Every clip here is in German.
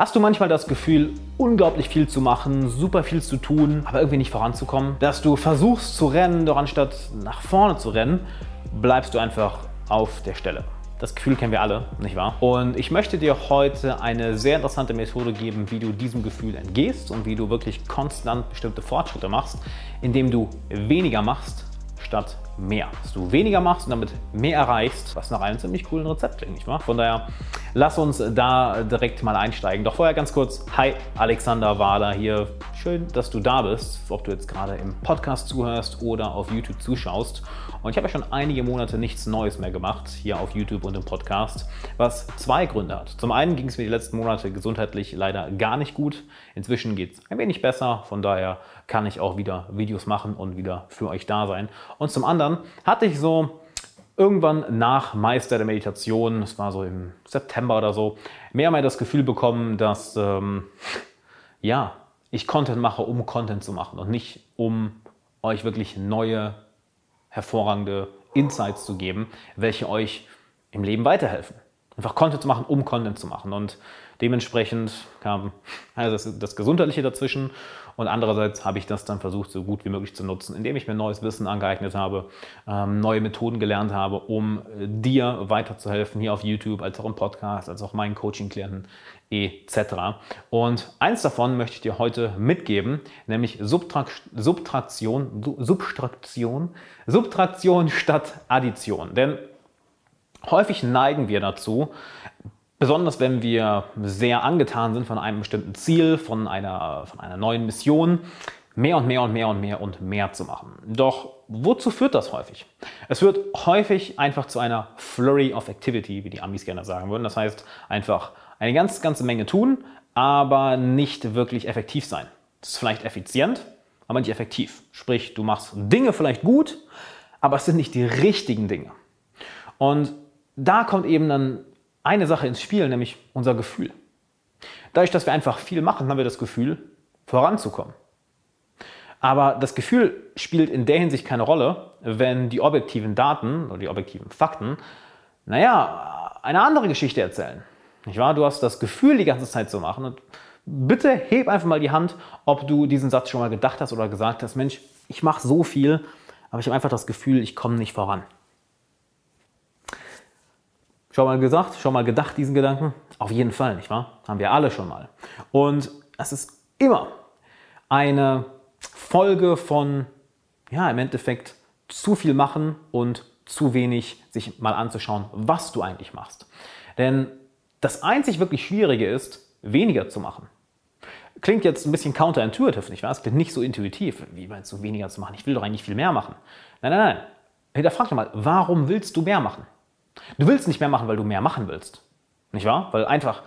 Hast du manchmal das Gefühl, unglaublich viel zu machen, super viel zu tun, aber irgendwie nicht voranzukommen? Dass du versuchst zu rennen, doch anstatt nach vorne zu rennen, bleibst du einfach auf der Stelle. Das Gefühl kennen wir alle, nicht wahr? Und ich möchte dir heute eine sehr interessante Methode geben, wie du diesem Gefühl entgehst und wie du wirklich konstant bestimmte Fortschritte machst, indem du weniger machst statt mehr. Dass du weniger machst und damit mehr erreichst, was nach einem ziemlich coolen Rezept klingt, nicht wahr? Von daher, lass uns da direkt mal einsteigen. Doch vorher ganz kurz, hi, Alexander Wahler hier. Schön, dass du da bist, ob du jetzt gerade im Podcast zuhörst oder auf YouTube zuschaust. Und ich habe ja schon einige Monate nichts Neues mehr gemacht, hier auf YouTube und im Podcast, was zwei Gründe hat. Zum einen ging es mir die letzten Monate gesundheitlich leider gar nicht gut. Inzwischen geht es ein wenig besser, von daher kann ich auch wieder Videos machen und wieder für euch da sein. Und zum anderen hatte ich so irgendwann nach Meister der Meditation, es war so im September oder so, mehr und mehr das Gefühl bekommen, dass ähm, ja, ich Content mache, um Content zu machen und nicht um euch wirklich neue, hervorragende Insights zu geben, welche euch im Leben weiterhelfen. Einfach Content zu machen, um Content zu machen. Und dementsprechend kam also das, das Gesundheitliche dazwischen und andererseits habe ich das dann versucht, so gut wie möglich zu nutzen, indem ich mir neues Wissen angeeignet habe, ähm, neue Methoden gelernt habe, um äh, dir weiterzuhelfen, hier auf YouTube, als auch im Podcast, als auch meinen Coaching-Klienten etc. Und eins davon möchte ich dir heute mitgeben, nämlich Subtrakt Subtraktion, Subtraktion, Subtraktion statt Addition. Denn häufig neigen wir dazu, Besonders wenn wir sehr angetan sind von einem bestimmten Ziel, von einer, von einer neuen Mission, mehr und mehr und mehr und mehr und mehr zu machen. Doch wozu führt das häufig? Es führt häufig einfach zu einer Flurry of Activity, wie die Amis gerne sagen würden. Das heißt einfach eine ganz, ganze Menge tun, aber nicht wirklich effektiv sein. Das ist vielleicht effizient, aber nicht effektiv. Sprich, du machst Dinge vielleicht gut, aber es sind nicht die richtigen Dinge. Und da kommt eben dann eine Sache ins Spiel, nämlich unser Gefühl. Dadurch, dass wir einfach viel machen, haben wir das Gefühl, voranzukommen. Aber das Gefühl spielt in der Hinsicht keine Rolle, wenn die objektiven Daten oder die objektiven Fakten, naja, eine andere Geschichte erzählen. Nicht wahr? Du hast das Gefühl, die ganze Zeit zu machen. Und bitte heb einfach mal die Hand, ob du diesen Satz schon mal gedacht hast oder gesagt hast, Mensch, ich mache so viel, aber ich habe einfach das Gefühl, ich komme nicht voran. Schon mal gesagt, schon mal gedacht, diesen Gedanken? Auf jeden Fall, nicht wahr? Haben wir alle schon mal. Und es ist immer eine Folge von, ja, im Endeffekt zu viel machen und zu wenig sich mal anzuschauen, was du eigentlich machst. Denn das einzig wirklich Schwierige ist, weniger zu machen. Klingt jetzt ein bisschen counterintuitive, nicht wahr? Es klingt nicht so intuitiv. Wie meinst du, weniger zu machen? Ich will doch eigentlich viel mehr machen. Nein, nein, nein. Hinterfrag doch mal, warum willst du mehr machen? Du willst nicht mehr machen, weil du mehr machen willst. Nicht wahr? Weil einfach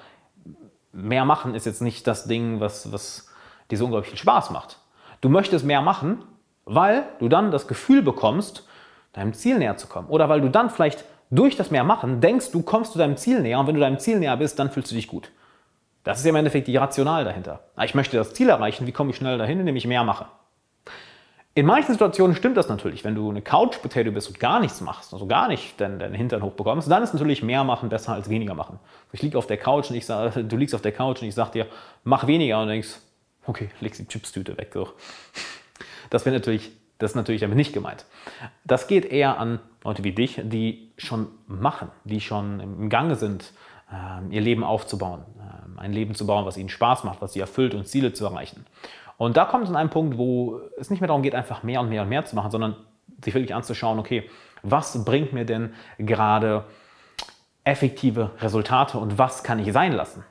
mehr machen ist jetzt nicht das Ding, was, was dir so unglaublich viel Spaß macht. Du möchtest mehr machen, weil du dann das Gefühl bekommst, deinem Ziel näher zu kommen. Oder weil du dann vielleicht durch das mehr machen denkst, du kommst zu deinem Ziel näher und wenn du deinem Ziel näher bist, dann fühlst du dich gut. Das ist ja im Endeffekt die Rational dahinter. Ich möchte das Ziel erreichen, wie komme ich schnell dahin, indem ich mehr mache. In manchen Situationen stimmt das natürlich. Wenn du eine Couch-Potato bist und gar nichts machst, also gar nicht deinen, deinen Hintern hochbekommst, dann ist natürlich mehr machen besser als weniger machen. Ich liege auf der Couch und ich sage, du liegst auf der Couch und ich sage dir, mach weniger und denkst, okay, legst die Chipstüte weg. So. Das wäre natürlich, das ist natürlich damit nicht gemeint. Das geht eher an Leute wie dich, die schon machen, die schon im Gange sind, ähm, ihr Leben aufzubauen, ähm, ein Leben zu bauen, was ihnen Spaß macht, was sie erfüllt und Ziele zu erreichen. Und da kommt es an einen Punkt, wo es nicht mehr darum geht, einfach mehr und mehr und mehr zu machen, sondern sich wirklich anzuschauen, okay, was bringt mir denn gerade effektive Resultate und was kann ich sein lassen?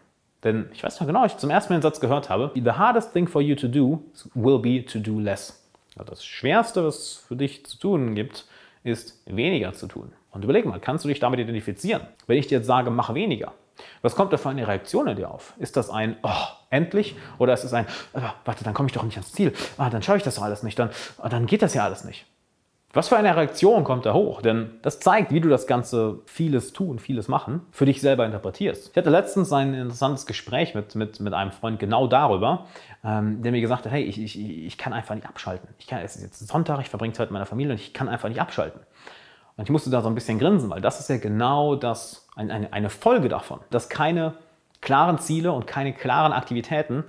Denn ich weiß noch genau, ich zum ersten Mal den Satz gehört habe, the hardest thing for you to do will be to do less. Also das Schwerste, was es für dich zu tun gibt, ist weniger zu tun. Und überleg mal, kannst du dich damit identifizieren? Wenn ich dir jetzt sage, mach weniger, was kommt da für eine Reaktion in dir auf? Ist das ein, oh, endlich? Oder ist es ein, oh, warte, dann komme ich doch nicht ans Ziel. Ah, dann schaue ich das doch alles nicht. Dann, oh, dann geht das ja alles nicht. Was für eine Reaktion kommt da hoch? Denn das zeigt, wie du das Ganze vieles tun, vieles machen, für dich selber interpretierst. Ich hatte letztens ein interessantes Gespräch mit, mit, mit einem Freund genau darüber, ähm, der mir gesagt hat, hey, ich, ich, ich kann einfach nicht abschalten. Ich kann, es ist jetzt Sonntag, ich verbringe Zeit mit meiner Familie und ich kann einfach nicht abschalten. Und ich musste da so ein bisschen grinsen, weil das ist ja genau das, eine, eine Folge davon, dass keine klaren Ziele und keine klaren Aktivitäten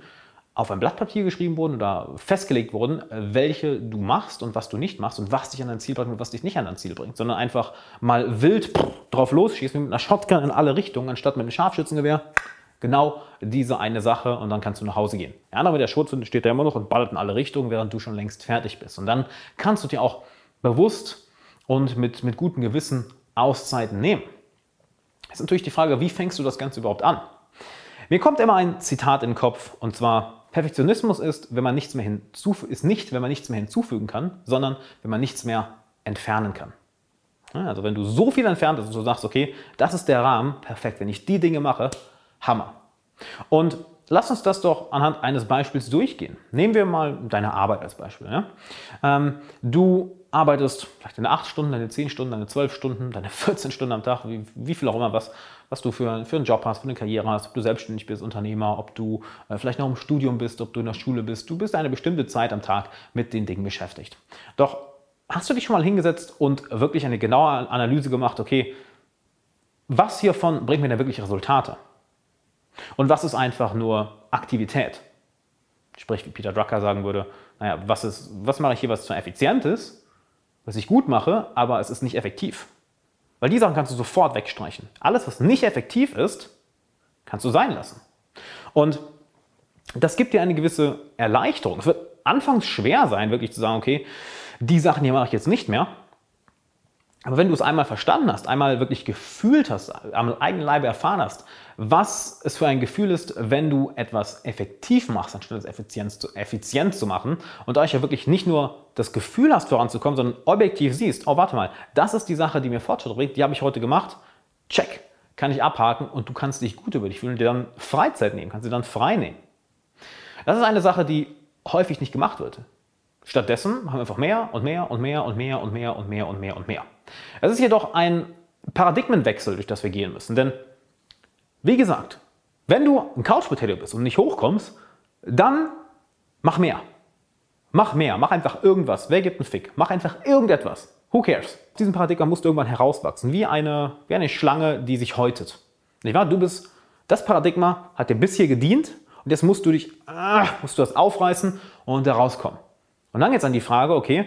auf ein Blatt Papier geschrieben wurden oder festgelegt wurden, welche du machst und was du nicht machst und was dich an dein Ziel bringt und was dich nicht an dein Ziel bringt, sondern einfach mal wild drauf losschießen mit einer Shotgun in alle Richtungen, anstatt mit einem Scharfschützengewehr. Genau diese eine Sache und dann kannst du nach Hause gehen. Andere mit der Schrotflinte steht da immer noch und ballert in alle Richtungen, während du schon längst fertig bist. Und dann kannst du dir auch bewusst und mit, mit gutem Gewissen Auszeiten nehmen. Ist natürlich die Frage, wie fängst du das Ganze überhaupt an? Mir kommt immer ein Zitat in den Kopf und zwar Perfektionismus ist, wenn man nichts mehr ist nicht, wenn man nichts mehr hinzufügen kann, sondern wenn man nichts mehr entfernen kann. Also wenn du so viel entfernt hast und du sagst, okay, das ist der Rahmen, perfekt, wenn ich die Dinge mache, Hammer. Und lass uns das doch anhand eines Beispiels durchgehen. Nehmen wir mal deine Arbeit als Beispiel. Ja? Ähm, du arbeitest vielleicht deine 8 Stunden, deine 10 Stunden, deine 12 Stunden, deine 14 Stunden am Tag, wie, wie viel auch immer was, was du für, für einen Job hast, für eine Karriere hast, ob du selbstständig bist, Unternehmer, ob du äh, vielleicht noch im Studium bist, ob du in der Schule bist. Du bist eine bestimmte Zeit am Tag mit den Dingen beschäftigt. Doch hast du dich schon mal hingesetzt und wirklich eine genaue Analyse gemacht, okay, was hiervon bringt mir denn wirklich Resultate? Und was ist einfach nur Aktivität? Sprich, wie Peter Drucker sagen würde, naja, was, ist, was mache ich hier, was zwar effizient ist, was ich gut mache, aber es ist nicht effektiv. Weil die Sachen kannst du sofort wegstreichen. Alles, was nicht effektiv ist, kannst du sein lassen. Und das gibt dir eine gewisse Erleichterung. Es wird anfangs schwer sein, wirklich zu sagen, okay, die Sachen hier mache ich jetzt nicht mehr. Aber wenn du es einmal verstanden hast, einmal wirklich gefühlt hast, am eigenen Leibe erfahren hast, was es für ein Gefühl ist, wenn du etwas effektiv machst, anstatt es effizient zu, effizient zu machen und euch ja wirklich nicht nur das Gefühl hast, voranzukommen, sondern objektiv siehst, oh, warte mal, das ist die Sache, die mir Fortschritt bringt, die habe ich heute gemacht, check, kann ich abhaken und du kannst dich gut über dich fühlen und dir dann Freizeit nehmen, kannst dir dann frei nehmen. Das ist eine Sache, die häufig nicht gemacht wird. Stattdessen haben wir einfach mehr und mehr und mehr und mehr und mehr und mehr und mehr und mehr. Es ist jedoch ein Paradigmenwechsel, durch das wir gehen müssen. Denn, wie gesagt, wenn du ein Couch bist und nicht hochkommst, dann mach mehr. Mach mehr, mach einfach irgendwas. Wer gibt einen Fick? Mach einfach irgendetwas. Who cares? Diesen Paradigma musst du irgendwann herauswachsen, wie eine, wie eine Schlange, die sich häutet. Nicht wahr? Du bist, das Paradigma hat dir bis hier gedient und jetzt musst du dich, ah, musst du das aufreißen und da rauskommen. Und dann jetzt an die Frage, okay,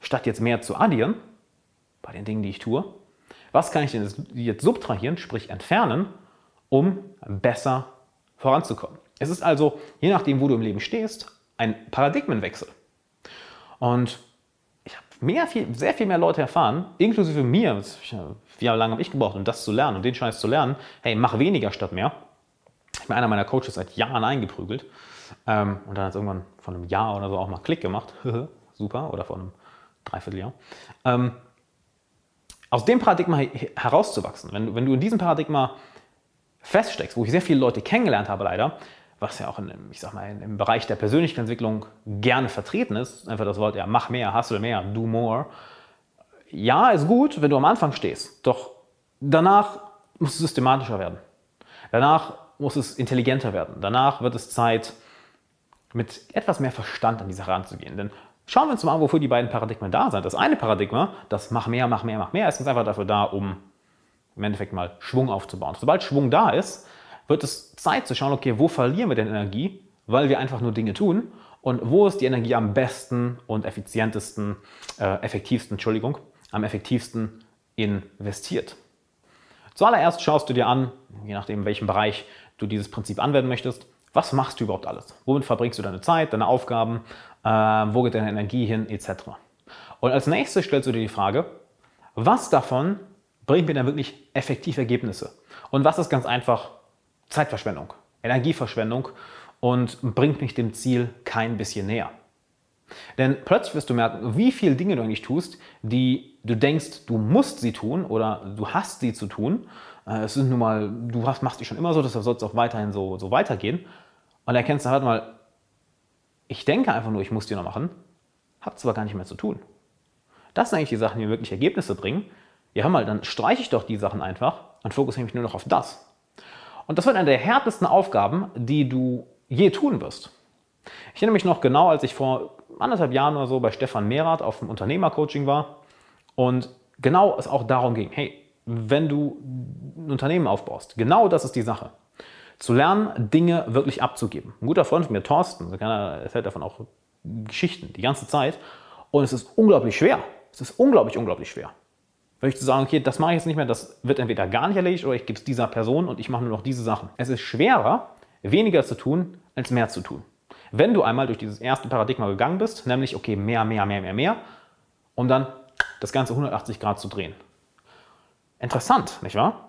statt jetzt mehr zu addieren, bei den Dingen, die ich tue, was kann ich denn jetzt subtrahieren, sprich entfernen, um besser voranzukommen? Es ist also, je nachdem, wo du im Leben stehst, ein Paradigmenwechsel. Und ich habe mehr, viel, sehr viel mehr Leute erfahren, inklusive mir, wie lange habe ich gebraucht, um das zu lernen und den Scheiß zu lernen, hey, mach weniger statt mehr. Ich bin einer meiner Coaches seit Jahren eingeprügelt. Ähm, und dann hat es irgendwann von einem Jahr oder so auch mal Klick gemacht. Super. Oder von einem Dreivierteljahr. Ähm, aus dem Paradigma herauszuwachsen, wenn, wenn du in diesem Paradigma feststeckst, wo ich sehr viele Leute kennengelernt habe leider, was ja auch in, ich sag mal, im Bereich der Persönlichkeitsentwicklung gerne vertreten ist, einfach das Wort, ja, mach mehr, hustle mehr, do more. Ja, ist gut, wenn du am Anfang stehst, doch danach muss es systematischer werden. Danach muss es intelligenter werden. Danach wird es Zeit, mit etwas mehr Verstand an die Sache ranzugehen. Denn Schauen wir uns mal an, wofür die beiden Paradigmen da sind. Das eine Paradigma, das mach mehr, mach mehr, mach mehr, ist einfach dafür da, um im Endeffekt mal Schwung aufzubauen. Sobald Schwung da ist, wird es Zeit zu schauen, okay, wo verlieren wir denn Energie, weil wir einfach nur Dinge tun und wo ist die Energie am besten und effizientesten, äh, effektivsten, Entschuldigung, am effektivsten investiert. Zuallererst schaust du dir an, je nachdem, in welchem Bereich du dieses Prinzip anwenden möchtest, was machst du überhaupt alles? Womit verbringst du deine Zeit, deine Aufgaben? Äh, wo geht deine Energie hin, etc. Und als nächstes stellst du dir die Frage, was davon bringt mir dann wirklich effektiv Ergebnisse? Und was ist ganz einfach Zeitverschwendung, Energieverschwendung und bringt mich dem Ziel kein bisschen näher? Denn plötzlich wirst du merken, wie viele Dinge du eigentlich tust, die du denkst, du musst sie tun oder du hast sie zu tun. Äh, es sind nun mal, du hast, machst die schon immer so, deshalb soll es auch weiterhin so, so weitergehen. Und erkennst du halt mal, ich denke einfach nur, ich muss die noch machen, habe zwar gar nicht mehr zu tun. Das sind eigentlich die Sachen, die mir wirklich Ergebnisse bringen. Ja, hör mal, dann streiche ich doch die Sachen einfach und fokussiere mich nur noch auf das. Und das wird eine der härtesten Aufgaben, die du je tun wirst. Ich erinnere mich noch genau, als ich vor anderthalb Jahren oder so bei Stefan Mehrath auf dem Unternehmercoaching war und genau es auch darum ging, hey, wenn du ein Unternehmen aufbaust. Genau das ist die Sache. Zu lernen, Dinge wirklich abzugeben. Ein guter Freund von mir, Thorsten, erzählt davon auch Geschichten die ganze Zeit. Und es ist unglaublich schwer. Es ist unglaublich, unglaublich schwer. Wirklich zu sagen, okay, das mache ich jetzt nicht mehr, das wird entweder gar nicht erledigt oder ich gebe es dieser Person und ich mache nur noch diese Sachen. Es ist schwerer, weniger zu tun, als mehr zu tun. Wenn du einmal durch dieses erste Paradigma gegangen bist, nämlich, okay, mehr, mehr, mehr, mehr, mehr, um dann das Ganze 180 Grad zu drehen. Interessant, nicht wahr?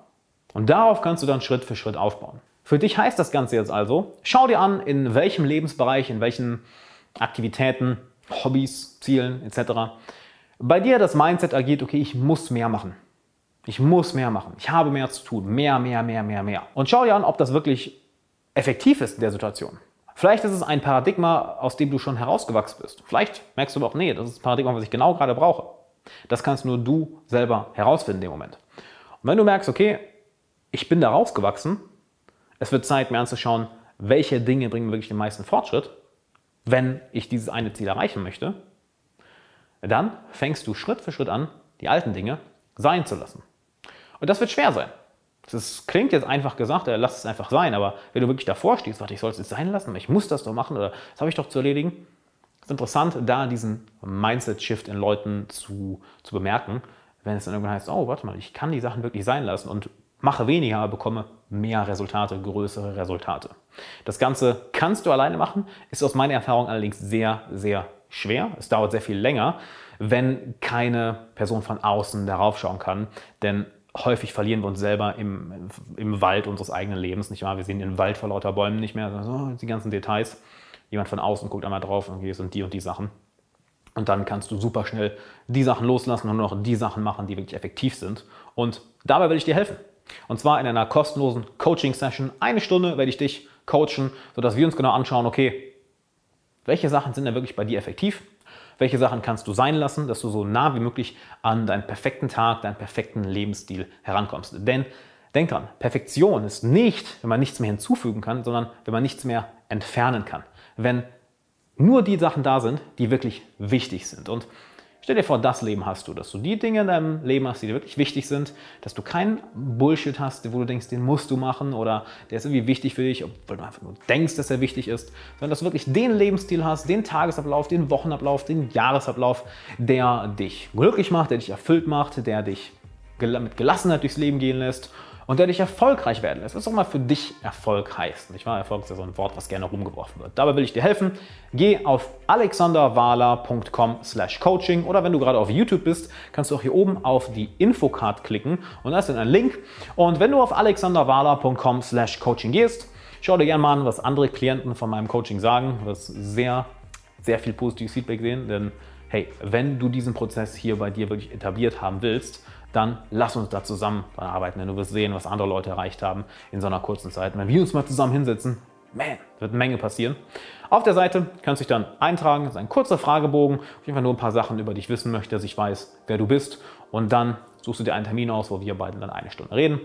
Und darauf kannst du dann Schritt für Schritt aufbauen. Für dich heißt das Ganze jetzt also, schau dir an, in welchem Lebensbereich, in welchen Aktivitäten, Hobbys, Zielen etc. bei dir das Mindset agiert, okay, ich muss mehr machen. Ich muss mehr machen. Ich habe mehr zu tun. Mehr, mehr, mehr, mehr, mehr. Und schau dir an, ob das wirklich effektiv ist in der Situation. Vielleicht ist es ein Paradigma, aus dem du schon herausgewachsen bist. Vielleicht merkst du aber auch, nee, das ist ein Paradigma, was ich genau gerade brauche. Das kannst nur du selber herausfinden in dem Moment. Und wenn du merkst, okay, ich bin da rausgewachsen, es wird Zeit, mir anzuschauen, welche Dinge bringen wirklich den meisten Fortschritt, wenn ich dieses eine Ziel erreichen möchte, dann fängst du Schritt für Schritt an, die alten Dinge sein zu lassen. Und das wird schwer sein. Das klingt jetzt einfach gesagt, äh, lass es einfach sein, aber wenn du wirklich davor stehst, warte, ich soll es jetzt sein lassen, ich muss das doch machen oder das habe ich doch zu erledigen, ist interessant, da diesen Mindset-Shift in Leuten zu, zu bemerken, wenn es dann irgendwann heißt, oh, warte mal, ich kann die Sachen wirklich sein lassen und mache weniger, aber bekomme mehr Resultate, größere Resultate. Das Ganze kannst du alleine machen, ist aus meiner Erfahrung allerdings sehr, sehr schwer. Es dauert sehr viel länger, wenn keine Person von außen darauf schauen kann, denn häufig verlieren wir uns selber im, im Wald unseres eigenen Lebens, nicht wahr? Wir sehen den Wald vor lauter Bäumen nicht mehr, so, die ganzen Details. Jemand von außen guckt einmal drauf und okay, sind die und die Sachen. Und dann kannst du super schnell die Sachen loslassen und nur noch die Sachen machen, die wirklich effektiv sind. Und dabei will ich dir helfen. Und zwar in einer kostenlosen Coaching-Session. Eine Stunde werde ich dich coachen, sodass wir uns genau anschauen, okay, welche Sachen sind denn wirklich bei dir effektiv? Welche Sachen kannst du sein lassen, dass du so nah wie möglich an deinen perfekten Tag, deinen perfekten Lebensstil herankommst? Denn denk dran, Perfektion ist nicht, wenn man nichts mehr hinzufügen kann, sondern wenn man nichts mehr entfernen kann. Wenn nur die Sachen da sind, die wirklich wichtig sind. Und stell dir vor, das Leben hast du, dass du die Dinge in deinem Leben hast, die dir wirklich wichtig sind, dass du keinen Bullshit hast, wo du denkst, den musst du machen oder der ist irgendwie wichtig für dich, obwohl du einfach nur denkst, dass er wichtig ist, sondern dass du wirklich den Lebensstil hast, den Tagesablauf, den Wochenablauf, den Jahresablauf, der dich glücklich macht, der dich erfüllt macht, der dich mit Gelassenheit durchs Leben gehen lässt und der dich erfolgreich werden lässt. Was auch mal für dich Erfolg heißt. Nicht wahr? Erfolg ist ja so ein Wort, was gerne rumgeworfen wird. Dabei will ich dir helfen. Geh auf alexanderwala.com slash coaching oder wenn du gerade auf YouTube bist, kannst du auch hier oben auf die Infocard klicken und da ist dann ein Link. Und wenn du auf alexanderwala.com slash coaching gehst, schau dir gerne mal an, was andere Klienten von meinem Coaching sagen. Wirst sehr, sehr viel positives Feedback sehen, denn hey, wenn du diesen Prozess hier bei dir wirklich etabliert haben willst, dann lass uns da zusammen dran arbeiten, denn du wirst sehen, was andere Leute erreicht haben in so einer kurzen Zeit. Und wenn wir uns mal zusammen hinsetzen, man, wird eine Menge passieren. Auf der Seite kannst du dich dann eintragen, das ist ein kurzer Fragebogen, wo ich einfach nur ein paar Sachen über dich wissen möchte, dass ich weiß, wer du bist. Und dann suchst du dir einen Termin aus, wo wir beide dann eine Stunde reden.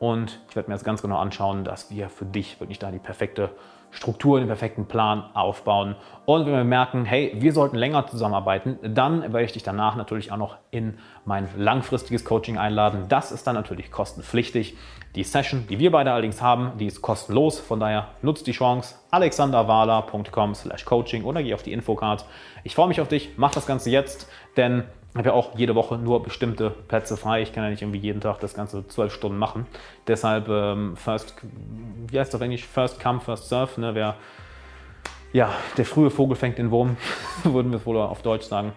Und ich werde mir jetzt ganz genau anschauen, dass wir für dich wirklich da die perfekte Struktur, den perfekten Plan aufbauen. Und wenn wir merken, hey, wir sollten länger zusammenarbeiten, dann werde ich dich danach natürlich auch noch in mein langfristiges Coaching einladen. Das ist dann natürlich kostenpflichtig. Die Session, die wir beide allerdings haben, die ist kostenlos. Von daher nutzt die Chance. alexanderwala.com slash coaching oder geh auf die Infocard. Ich freue mich auf dich. Mach das Ganze jetzt, denn habe ja auch jede Woche nur bestimmte Plätze frei. Ich kann ja nicht irgendwie jeden Tag das Ganze zwölf Stunden machen. Deshalb ähm, First, wie heißt das auf Englisch? First come, first serve. Ne? Wer, ja, der frühe Vogel fängt den Wurm, würden wir wohl auf Deutsch sagen.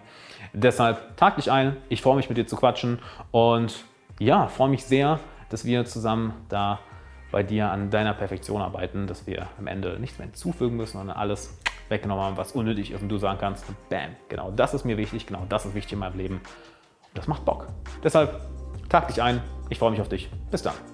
Deshalb tag dich ein. Ich freue mich mit dir zu quatschen und ja, freue mich sehr, dass wir zusammen da bei dir an deiner Perfektion arbeiten, dass wir am Ende nichts mehr hinzufügen müssen, sondern alles weggenommen haben, was unnötig ist und du sagen kannst, bam, genau das ist mir wichtig, genau das ist wichtig in meinem Leben. Und das macht Bock. Deshalb tag dich ein. Ich freue mich auf dich. Bis dann.